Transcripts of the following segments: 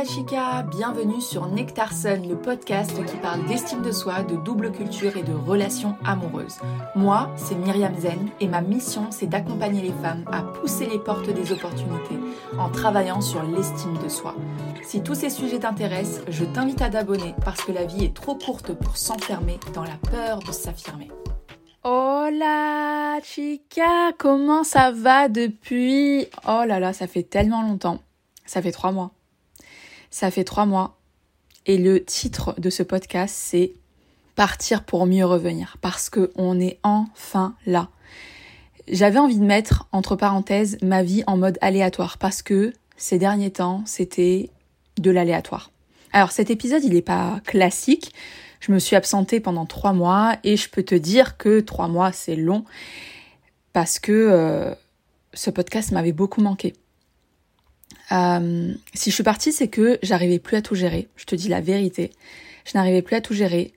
la chica, bienvenue sur Nectarson, le podcast qui parle d'estime de soi, de double culture et de relations amoureuses. Moi, c'est Myriam Zen et ma mission, c'est d'accompagner les femmes à pousser les portes des opportunités en travaillant sur l'estime de soi. Si tous ces sujets t'intéressent, je t'invite à t'abonner parce que la vie est trop courte pour s'enfermer dans la peur de s'affirmer. Hola chica, comment ça va depuis? Oh là là, ça fait tellement longtemps. Ça fait trois mois. Ça fait trois mois. Et le titre de ce podcast, c'est Partir pour mieux revenir. Parce que on est enfin là. J'avais envie de mettre, entre parenthèses, ma vie en mode aléatoire. Parce que ces derniers temps, c'était de l'aléatoire. Alors cet épisode, il n'est pas classique. Je me suis absentée pendant trois mois et je peux te dire que trois mois, c'est long parce que euh, ce podcast m'avait beaucoup manqué. Euh, si je suis partie, c'est que j'arrivais plus à tout gérer. Je te dis la vérité. Je n'arrivais plus à tout gérer.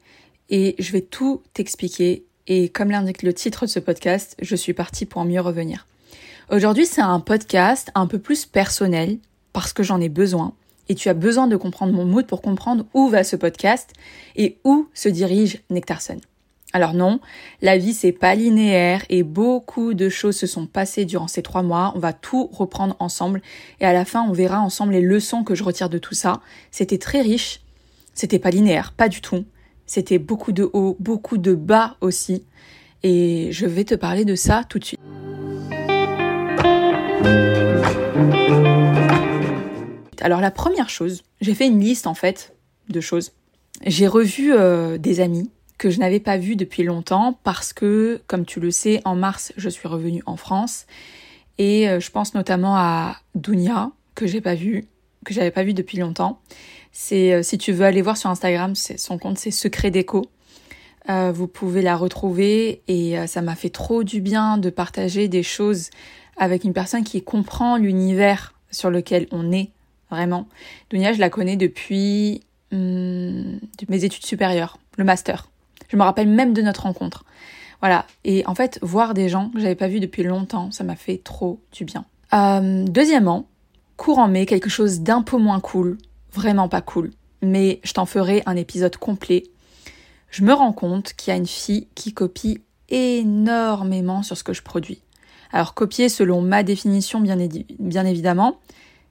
Et je vais tout t'expliquer. Et comme l'indique le titre de ce podcast, je suis partie pour mieux revenir. Aujourd'hui, c'est un podcast un peu plus personnel parce que j'en ai besoin. Et tu as besoin de comprendre mon mood pour comprendre où va ce podcast et où se dirige Nectarson. Alors non, la vie c'est pas linéaire et beaucoup de choses se sont passées durant ces trois mois. On va tout reprendre ensemble et à la fin on verra ensemble les leçons que je retire de tout ça. C'était très riche, c'était pas linéaire, pas du tout. C'était beaucoup de hauts, beaucoup de bas aussi. Et je vais te parler de ça tout de suite. Alors la première chose, j'ai fait une liste en fait de choses. J'ai revu euh, des amis que je n'avais pas vu depuis longtemps parce que, comme tu le sais, en mars, je suis revenue en France et euh, je pense notamment à Dunia que j'ai pas vu, que j'avais pas vu depuis longtemps. C'est euh, si tu veux aller voir sur Instagram, son compte c'est Secret Déco. Euh, vous pouvez la retrouver et ça m'a fait trop du bien de partager des choses avec une personne qui comprend l'univers sur lequel on est vraiment. Dunia, je la connais depuis hum, mes études supérieures, le master. Je me rappelle même de notre rencontre. Voilà. Et en fait, voir des gens que j'avais pas vus depuis longtemps, ça m'a fait trop du bien. Euh, deuxièmement, courant mai, quelque chose d'un peu moins cool, vraiment pas cool, mais je t'en ferai un épisode complet. Je me rends compte qu'il y a une fille qui copie énormément sur ce que je produis. Alors copier selon ma définition bien, bien évidemment,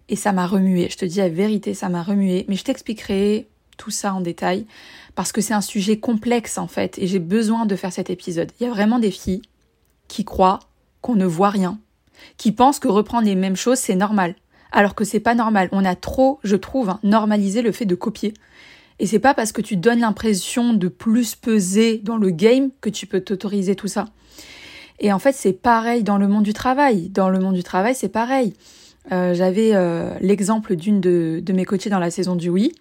et ça m'a remué. Je te dis la vérité, ça m'a remué, mais je t'expliquerai tout ça en détail parce que c'est un sujet complexe en fait et j'ai besoin de faire cet épisode. Il y a vraiment des filles qui croient qu'on ne voit rien, qui pensent que reprendre les mêmes choses c'est normal, alors que c'est pas normal. On a trop, je trouve, hein, normalisé le fait de copier. Et c'est pas parce que tu donnes l'impression de plus peser dans le game que tu peux t'autoriser tout ça. Et en fait, c'est pareil dans le monde du travail. Dans le monde du travail, c'est pareil. Euh, j'avais euh, l'exemple d'une de, de mes coachées dans la saison du oui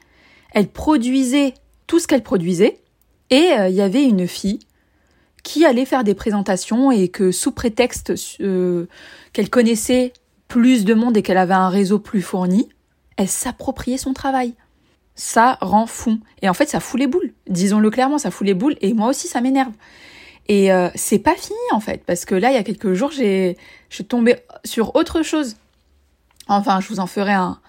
elle produisait tout ce qu'elle produisait, et euh, il y avait une fille qui allait faire des présentations et que sous prétexte euh, qu'elle connaissait plus de monde et qu'elle avait un réseau plus fourni, elle s'appropriait son travail. Ça rend fou. Et en fait, ça fout les boules. Disons-le clairement, ça fout les boules. Et moi aussi, ça m'énerve. Et euh, c'est pas fini en fait, parce que là, il y a quelques jours, j'ai, je suis tombée sur autre chose. Enfin, je vous en ferai un,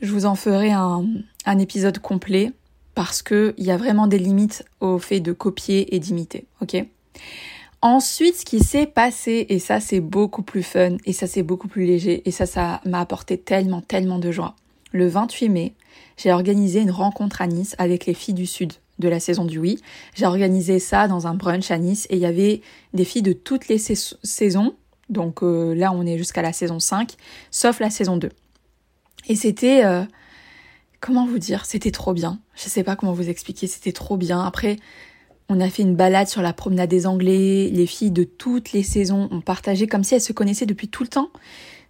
je vous en ferai un, un épisode complet parce qu'il y a vraiment des limites au fait de copier et d'imiter, ok? Ensuite, ce qui s'est passé, et ça c'est beaucoup plus fun, et ça c'est beaucoup plus léger, et ça ça m'a apporté tellement, tellement de joie. Le 28 mai, j'ai organisé une rencontre à Nice avec les filles du Sud de la saison du Oui. J'ai organisé ça dans un brunch à Nice, et il y avait des filles de toutes les saisons, donc euh, là on est jusqu'à la saison 5, sauf la saison 2. Et c'était... Euh, comment vous dire C'était trop bien. Je sais pas comment vous expliquer, c'était trop bien. Après, on a fait une balade sur la promenade des Anglais. Les filles de toutes les saisons ont partagé comme si elles se connaissaient depuis tout le temps.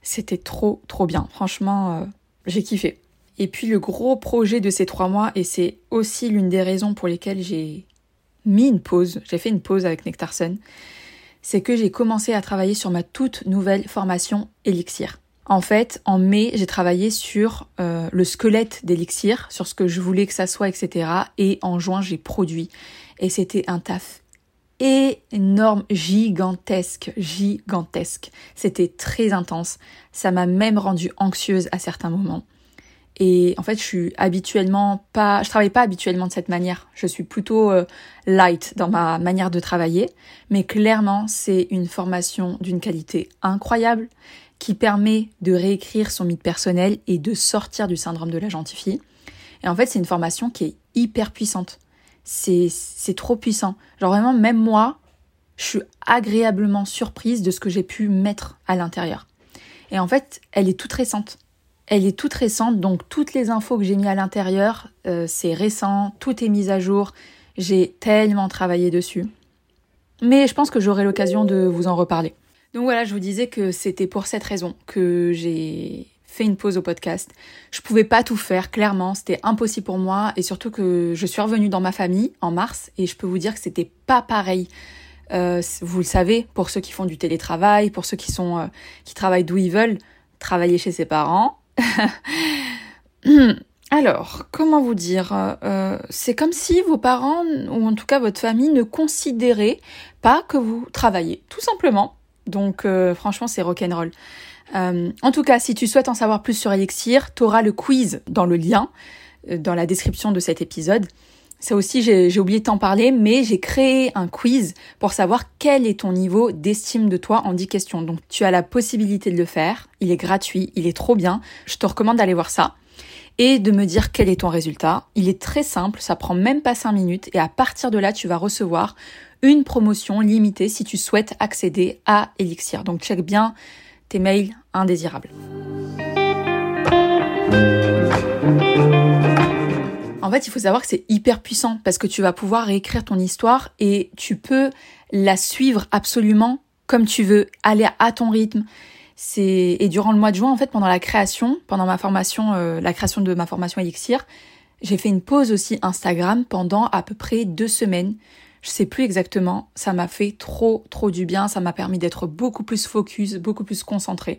C'était trop, trop bien. Franchement, euh, j'ai kiffé. Et puis le gros projet de ces trois mois, et c'est aussi l'une des raisons pour lesquelles j'ai mis une pause, j'ai fait une pause avec Nectarson, c'est que j'ai commencé à travailler sur ma toute nouvelle formation Elixir. En fait, en mai, j'ai travaillé sur euh, le squelette d'Elixir, sur ce que je voulais que ça soit, etc. Et en juin, j'ai produit. Et c'était un taf énorme, gigantesque, gigantesque. C'était très intense. Ça m'a même rendue anxieuse à certains moments. Et en fait, je suis habituellement pas, je travaille pas habituellement de cette manière. Je suis plutôt euh, light dans ma manière de travailler. Mais clairement, c'est une formation d'une qualité incroyable qui permet de réécrire son mythe personnel et de sortir du syndrome de la gentille fille. Et en fait, c'est une formation qui est hyper puissante. C'est, c'est trop puissant. Genre vraiment, même moi, je suis agréablement surprise de ce que j'ai pu mettre à l'intérieur. Et en fait, elle est toute récente. Elle est toute récente, donc toutes les infos que j'ai mis à l'intérieur, euh, c'est récent, tout est mis à jour. J'ai tellement travaillé dessus. Mais je pense que j'aurai l'occasion de vous en reparler. Donc voilà, je vous disais que c'était pour cette raison que j'ai fait une pause au podcast. Je pouvais pas tout faire, clairement, c'était impossible pour moi et surtout que je suis revenue dans ma famille en mars et je peux vous dire que c'était pas pareil. Euh, vous le savez, pour ceux qui font du télétravail, pour ceux qui sont euh, qui travaillent d'où ils veulent, travailler chez ses parents, Alors, comment vous dire euh, C'est comme si vos parents, ou en tout cas votre famille, ne considéraient pas que vous travaillez, tout simplement. Donc, euh, franchement, c'est rock'n'roll. Euh, en tout cas, si tu souhaites en savoir plus sur Elixir, tu auras le quiz dans le lien, dans la description de cet épisode. Ça aussi, j'ai oublié de t'en parler, mais j'ai créé un quiz pour savoir quel est ton niveau d'estime de toi en 10 questions. Donc tu as la possibilité de le faire, il est gratuit, il est trop bien, je te recommande d'aller voir ça et de me dire quel est ton résultat. Il est très simple, ça prend même pas 5 minutes et à partir de là, tu vas recevoir une promotion limitée si tu souhaites accéder à Elixir. Donc check bien tes mails indésirables. Fait, il faut savoir que c'est hyper puissant parce que tu vas pouvoir réécrire ton histoire et tu peux la suivre absolument comme tu veux, aller à ton rythme. C'est et durant le mois de juin, en fait, pendant la création, pendant ma formation, euh, la création de ma formation Elixir, j'ai fait une pause aussi Instagram pendant à peu près deux semaines. Je sais plus exactement. Ça m'a fait trop, trop du bien. Ça m'a permis d'être beaucoup plus focus, beaucoup plus concentré.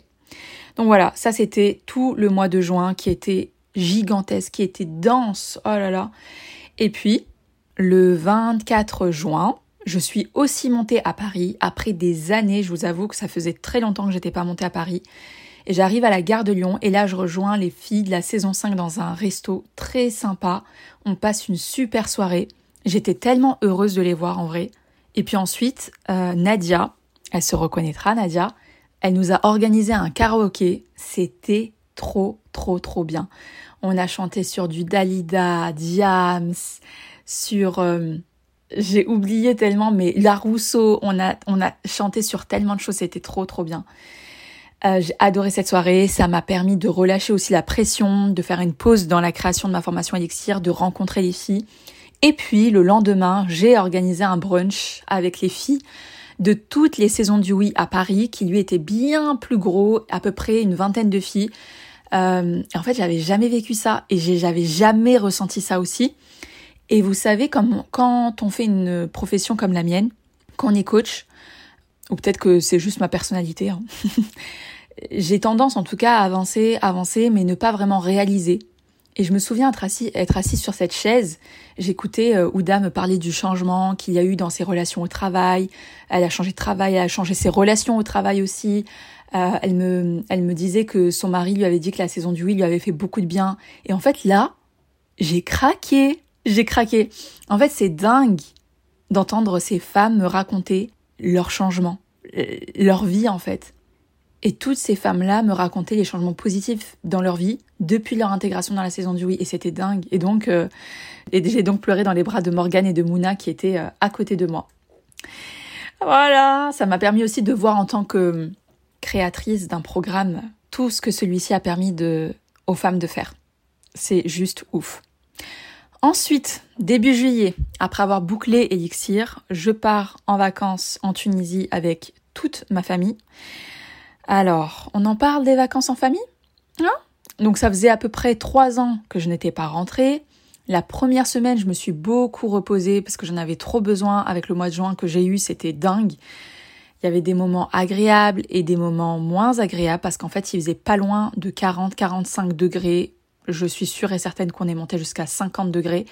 Donc voilà, ça c'était tout le mois de juin qui était gigantesque, qui était dense. Oh là là. Et puis, le 24 juin, je suis aussi montée à Paris après des années. Je vous avoue que ça faisait très longtemps que j'étais pas montée à Paris. Et j'arrive à la gare de Lyon et là je rejoins les filles de la saison 5 dans un resto très sympa. On passe une super soirée. J'étais tellement heureuse de les voir en vrai. Et puis ensuite, euh, Nadia, elle se reconnaîtra Nadia, elle nous a organisé un karaoké. C'était trop, trop, trop bien. On a chanté sur du Dalida, Diams, sur... Euh, j'ai oublié tellement, mais La Rousseau, on a, on a chanté sur tellement de choses, c'était trop, trop bien. Euh, j'ai adoré cette soirée, ça m'a permis de relâcher aussi la pression, de faire une pause dans la création de ma formation Elixir, de rencontrer les filles. Et puis le lendemain, j'ai organisé un brunch avec les filles de toutes les saisons du Oui à Paris, qui lui était bien plus gros, à peu près une vingtaine de filles. Euh, en fait, j'avais jamais vécu ça et j'avais jamais ressenti ça aussi. Et vous savez, comme, quand on fait une profession comme la mienne, quand on est coach, ou peut-être que c'est juste ma personnalité, hein, j'ai tendance en tout cas à avancer, avancer, mais ne pas vraiment réaliser. Et je me souviens être assis, être assise sur cette chaise, j'écoutais euh, Ouda me parler du changement qu'il y a eu dans ses relations au travail. Elle a changé de travail, elle a changé ses relations au travail aussi. Euh, elle, me, elle me disait que son mari lui avait dit que la saison du oui lui avait fait beaucoup de bien. Et en fait, là, j'ai craqué. J'ai craqué. En fait, c'est dingue d'entendre ces femmes me raconter leur changement, euh, leur vie en fait. Et toutes ces femmes-là me racontaient les changements positifs dans leur vie depuis leur intégration dans la saison du oui. Et c'était dingue. Et donc, euh, j'ai donc pleuré dans les bras de Morgane et de Mouna qui étaient à côté de moi. Voilà, ça m'a permis aussi de voir en tant que créatrice d'un programme tout ce que celui-ci a permis aux femmes de faire. C'est juste ouf. Ensuite, début juillet, après avoir bouclé Elixir, je pars en vacances en Tunisie avec toute ma famille. Alors, on en parle des vacances en famille? Hein Donc ça faisait à peu près trois ans que je n'étais pas rentrée. La première semaine, je me suis beaucoup reposée parce que j'en avais trop besoin avec le mois de juin que j'ai eu, c'était dingue. Il y avait des moments agréables et des moments moins agréables parce qu'en fait, il faisait pas loin de 40-45 degrés. Je suis sûre et certaine qu'on est monté jusqu'à 50 degrés.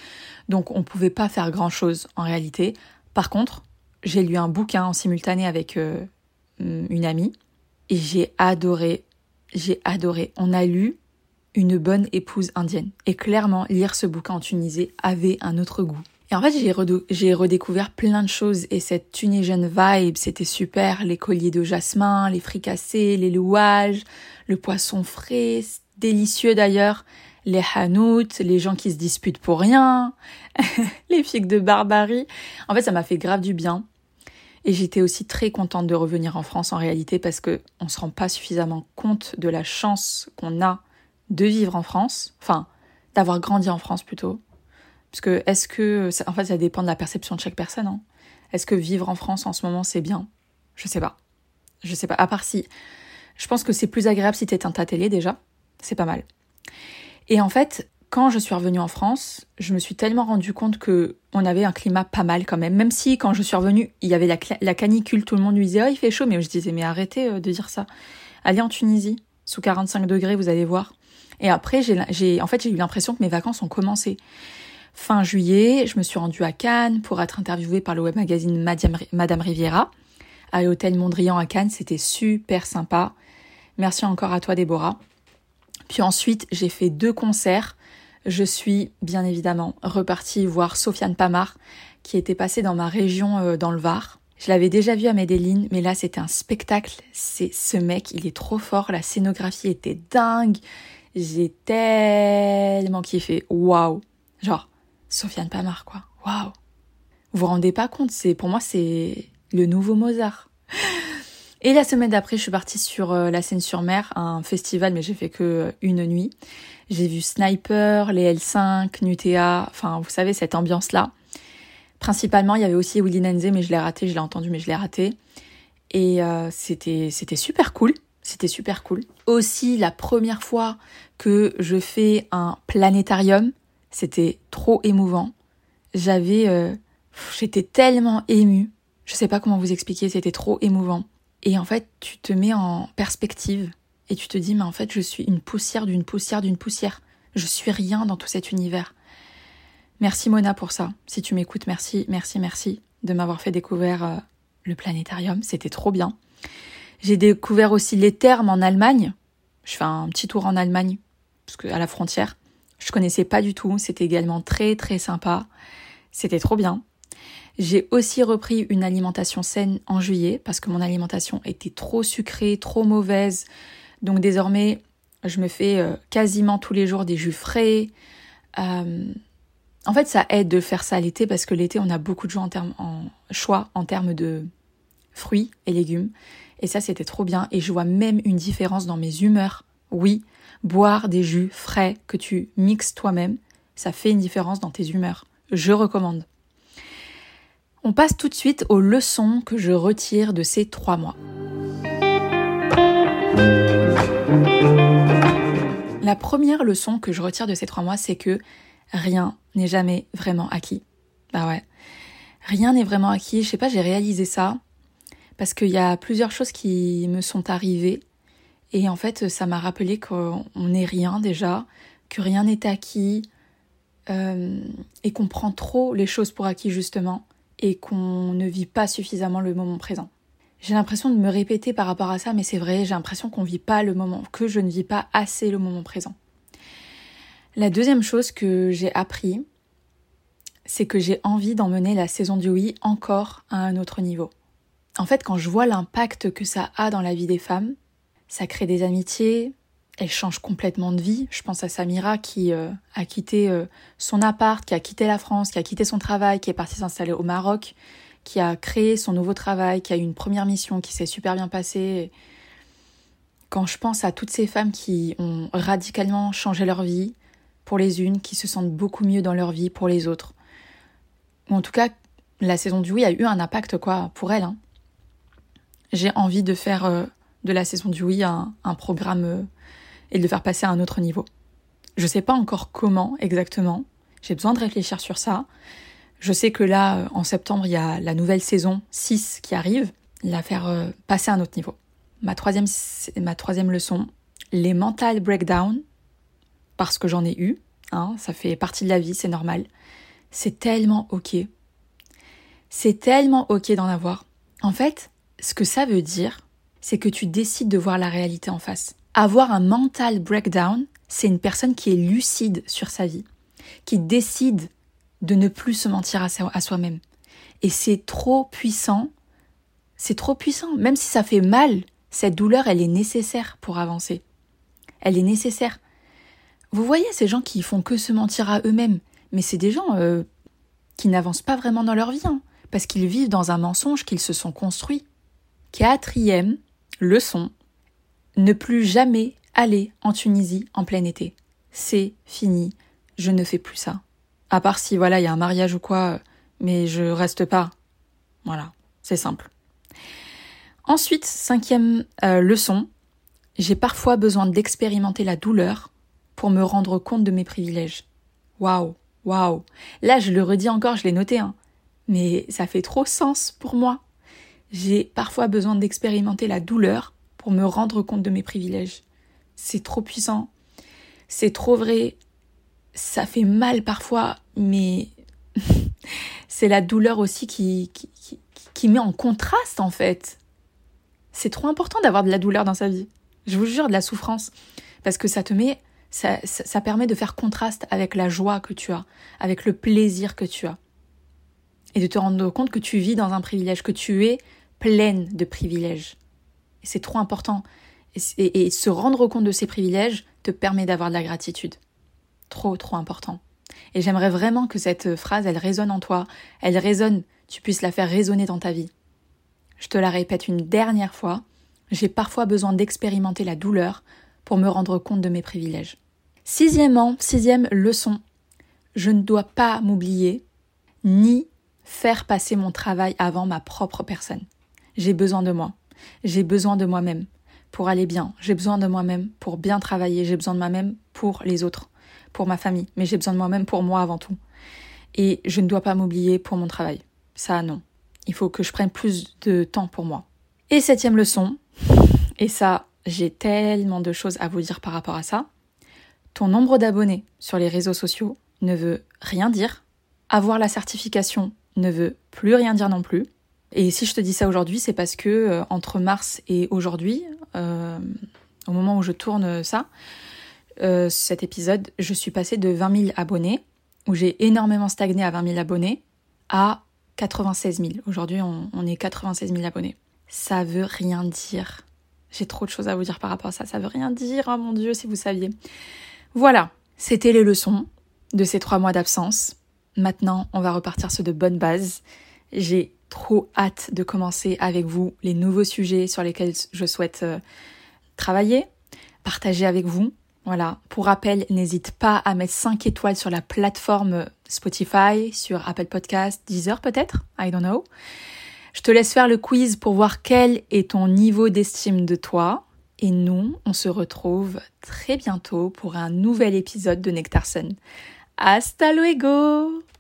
Donc, on pouvait pas faire grand chose en réalité. Par contre, j'ai lu un bouquin en simultané avec euh, une amie et j'ai adoré. J'ai adoré. On a lu une bonne épouse indienne. Et clairement, lire ce bouquin en Tunisie avait un autre goût. Et en fait, j'ai, redécouvert plein de choses et cette Tunisian vibe, c'était super. Les colliers de jasmin, les fricassés, les louages, le poisson frais, délicieux d'ailleurs, les hanout, les gens qui se disputent pour rien, les figues de barbarie. En fait, ça m'a fait grave du bien. Et j'étais aussi très contente de revenir en France en réalité parce que on se rend pas suffisamment compte de la chance qu'on a de vivre en France, enfin d'avoir grandi en France plutôt. Parce que est-ce que en fait ça dépend de la perception de chaque personne. Hein. Est-ce que vivre en France en ce moment c'est bien? Je sais pas. Je sais pas. À part si, je pense que c'est plus agréable si t'es un télé déjà. C'est pas mal. Et en fait, quand je suis revenue en France, je me suis tellement rendu compte que on avait un climat pas mal quand même. Même si quand je suis revenue, il y avait la, canicule, tout le monde lui disait oh il fait chaud, mais je disais mais arrêtez euh, de dire ça. Allez en Tunisie, sous 45 degrés, vous allez voir. Et après, j'ai, en fait, j'ai eu l'impression que mes vacances ont commencé. Fin juillet, je me suis rendue à Cannes pour être interviewée par le web magazine Madame Riviera à l'hôtel Mondrian à Cannes. C'était super sympa. Merci encore à toi, Déborah. Puis ensuite, j'ai fait deux concerts je suis bien évidemment repartie voir Sofiane Pamar, qui était passé dans ma région euh, dans le Var. Je l'avais déjà vu à Medellin, mais là c'était un spectacle. C'est ce mec, il est trop fort. La scénographie était dingue. J'ai tellement kiffé. Waouh, genre Sofiane Pamar quoi. Waouh. Vous vous rendez pas compte C'est pour moi c'est le nouveau Mozart. Et la semaine d'après, je suis partie sur euh, la Seine-sur-Mer, un festival, mais j'ai fait que euh, une nuit. J'ai vu Sniper, les L5, Nutea, enfin vous savez cette ambiance-là. Principalement, il y avait aussi Willy Nenze, mais je l'ai raté, je l'ai entendu, mais je l'ai raté. Et euh, c'était c'était super cool. C'était super cool. Aussi, la première fois que je fais un planétarium, c'était trop émouvant. J'avais, euh, j'étais tellement émue. Je sais pas comment vous expliquer, c'était trop émouvant. Et en fait, tu te mets en perspective et tu te dis mais en fait je suis une poussière d'une poussière d'une poussière. Je suis rien dans tout cet univers. Merci Mona pour ça. Si tu m'écoutes, merci, merci, merci de m'avoir fait découvrir euh, le planétarium. C'était trop bien. J'ai découvert aussi les thermes en Allemagne. Je fais un petit tour en Allemagne, parce que à la frontière. Je connaissais pas du tout. C'était également très très sympa. C'était trop bien. J'ai aussi repris une alimentation saine en juillet parce que mon alimentation était trop sucrée, trop mauvaise. Donc désormais, je me fais euh, quasiment tous les jours des jus frais. Euh, en fait, ça aide de faire ça l'été parce que l'été, on a beaucoup de choix en, termes, en choix en termes de fruits et légumes. Et ça, c'était trop bien. Et je vois même une différence dans mes humeurs. Oui, boire des jus frais que tu mixes toi-même, ça fait une différence dans tes humeurs. Je recommande. On passe tout de suite aux leçons que je retire de ces trois mois. La première leçon que je retire de ces trois mois, c'est que rien n'est jamais vraiment acquis. Bah ouais. Rien n'est vraiment acquis. Je sais pas, j'ai réalisé ça parce qu'il y a plusieurs choses qui me sont arrivées et en fait, ça m'a rappelé qu'on n'est rien déjà, que rien n'est acquis euh, et qu'on prend trop les choses pour acquis justement et qu'on ne vit pas suffisamment le moment présent. J'ai l'impression de me répéter par rapport à ça, mais c'est vrai, j'ai l'impression qu'on vit pas le moment, que je ne vis pas assez le moment présent. La deuxième chose que j'ai appris, c'est que j'ai envie d'emmener la saison du oui encore à un autre niveau. En fait, quand je vois l'impact que ça a dans la vie des femmes, ça crée des amitiés, elles changent complètement de vie. Je pense à Samira qui euh, a quitté euh, son appart, qui a quitté la France, qui a quitté son travail, qui est partie s'installer au Maroc, qui a créé son nouveau travail, qui a eu une première mission qui s'est super bien passée. Quand je pense à toutes ces femmes qui ont radicalement changé leur vie pour les unes, qui se sentent beaucoup mieux dans leur vie pour les autres, en tout cas, la saison du oui a eu un impact quoi pour elles. Hein. J'ai envie de faire euh, de la saison du oui un, programme et de le faire passer à un autre niveau. Je sais pas encore comment exactement. J'ai besoin de réfléchir sur ça. Je sais que là, euh, en septembre, il y a la nouvelle saison 6 qui arrive, la faire euh, passer à un autre niveau. Ma troisième, ma troisième leçon, les mental breakdowns, parce que j'en ai eu, hein, ça fait partie de la vie, c'est normal. C'est tellement ok. C'est tellement ok d'en avoir. En fait, ce que ça veut dire, c'est que tu décides de voir la réalité en face. Avoir un mental breakdown, c'est une personne qui est lucide sur sa vie, qui décide de ne plus se mentir à soi-même. Et c'est trop puissant, c'est trop puissant. Même si ça fait mal, cette douleur, elle est nécessaire pour avancer. Elle est nécessaire. Vous voyez ces gens qui font que se mentir à eux-mêmes, mais c'est des gens euh, qui n'avancent pas vraiment dans leur vie, hein, parce qu'ils vivent dans un mensonge qu'ils se sont construits. Quatrième leçon, ne plus jamais aller en Tunisie en plein été. C'est fini, je ne fais plus ça. À part si voilà, il y a un mariage ou quoi, mais je reste pas. Voilà, c'est simple. Ensuite, cinquième euh, leçon, j'ai parfois besoin d'expérimenter la douleur pour me rendre compte de mes privilèges. Waouh, waouh. Là, je le redis encore, je l'ai noté, hein. Mais ça fait trop sens pour moi. J'ai parfois besoin d'expérimenter la douleur pour me rendre compte de mes privilèges. C'est trop puissant. C'est trop vrai. Ça fait mal parfois, mais c'est la douleur aussi qui, qui, qui, met en contraste en fait. C'est trop important d'avoir de la douleur dans sa vie. Je vous jure, de la souffrance. Parce que ça te met, ça, ça, permet de faire contraste avec la joie que tu as, avec le plaisir que tu as. Et de te rendre compte que tu vis dans un privilège, que tu es pleine de privilèges. C'est trop important. Et, se rendre compte de ces privilèges te permet d'avoir de la gratitude. Trop, trop important. Et j'aimerais vraiment que cette phrase, elle résonne en toi, elle résonne, tu puisses la faire résonner dans ta vie. Je te la répète une dernière fois, j'ai parfois besoin d'expérimenter la douleur pour me rendre compte de mes privilèges. Sixièmement, sixième leçon, je ne dois pas m'oublier ni faire passer mon travail avant ma propre personne. J'ai besoin de moi, j'ai besoin de moi-même pour aller bien, j'ai besoin de moi-même pour bien travailler, j'ai besoin de moi-même pour les autres pour ma famille, mais j'ai besoin de moi-même pour moi avant tout. Et je ne dois pas m'oublier pour mon travail. Ça, non. Il faut que je prenne plus de temps pour moi. Et septième leçon, et ça, j'ai tellement de choses à vous dire par rapport à ça. Ton nombre d'abonnés sur les réseaux sociaux ne veut rien dire. Avoir la certification ne veut plus rien dire non plus. Et si je te dis ça aujourd'hui, c'est parce que euh, entre mars et aujourd'hui, euh, au moment où je tourne ça, euh, cet épisode, je suis passée de 20 000 abonnés, où j'ai énormément stagné à 20 000 abonnés, à 96 000. Aujourd'hui, on, on, est 96 000 abonnés. Ça veut rien dire. J'ai trop de choses à vous dire par rapport à ça. Ça veut rien dire, oh mon dieu, si vous saviez. Voilà, c'était les leçons de ces trois mois d'absence. Maintenant, on va repartir sur de bonnes bases. J'ai trop hâte de commencer avec vous les nouveaux sujets sur lesquels je souhaite euh, travailler, partager avec vous. Voilà. Pour rappel, n'hésite pas à mettre 5 étoiles sur la plateforme Spotify, sur Apple Podcast, Deezer peut-être, I don't know. Je te laisse faire le quiz pour voir quel est ton niveau d'estime de toi. Et nous, on se retrouve très bientôt pour un nouvel épisode de Nectarson. Hasta luego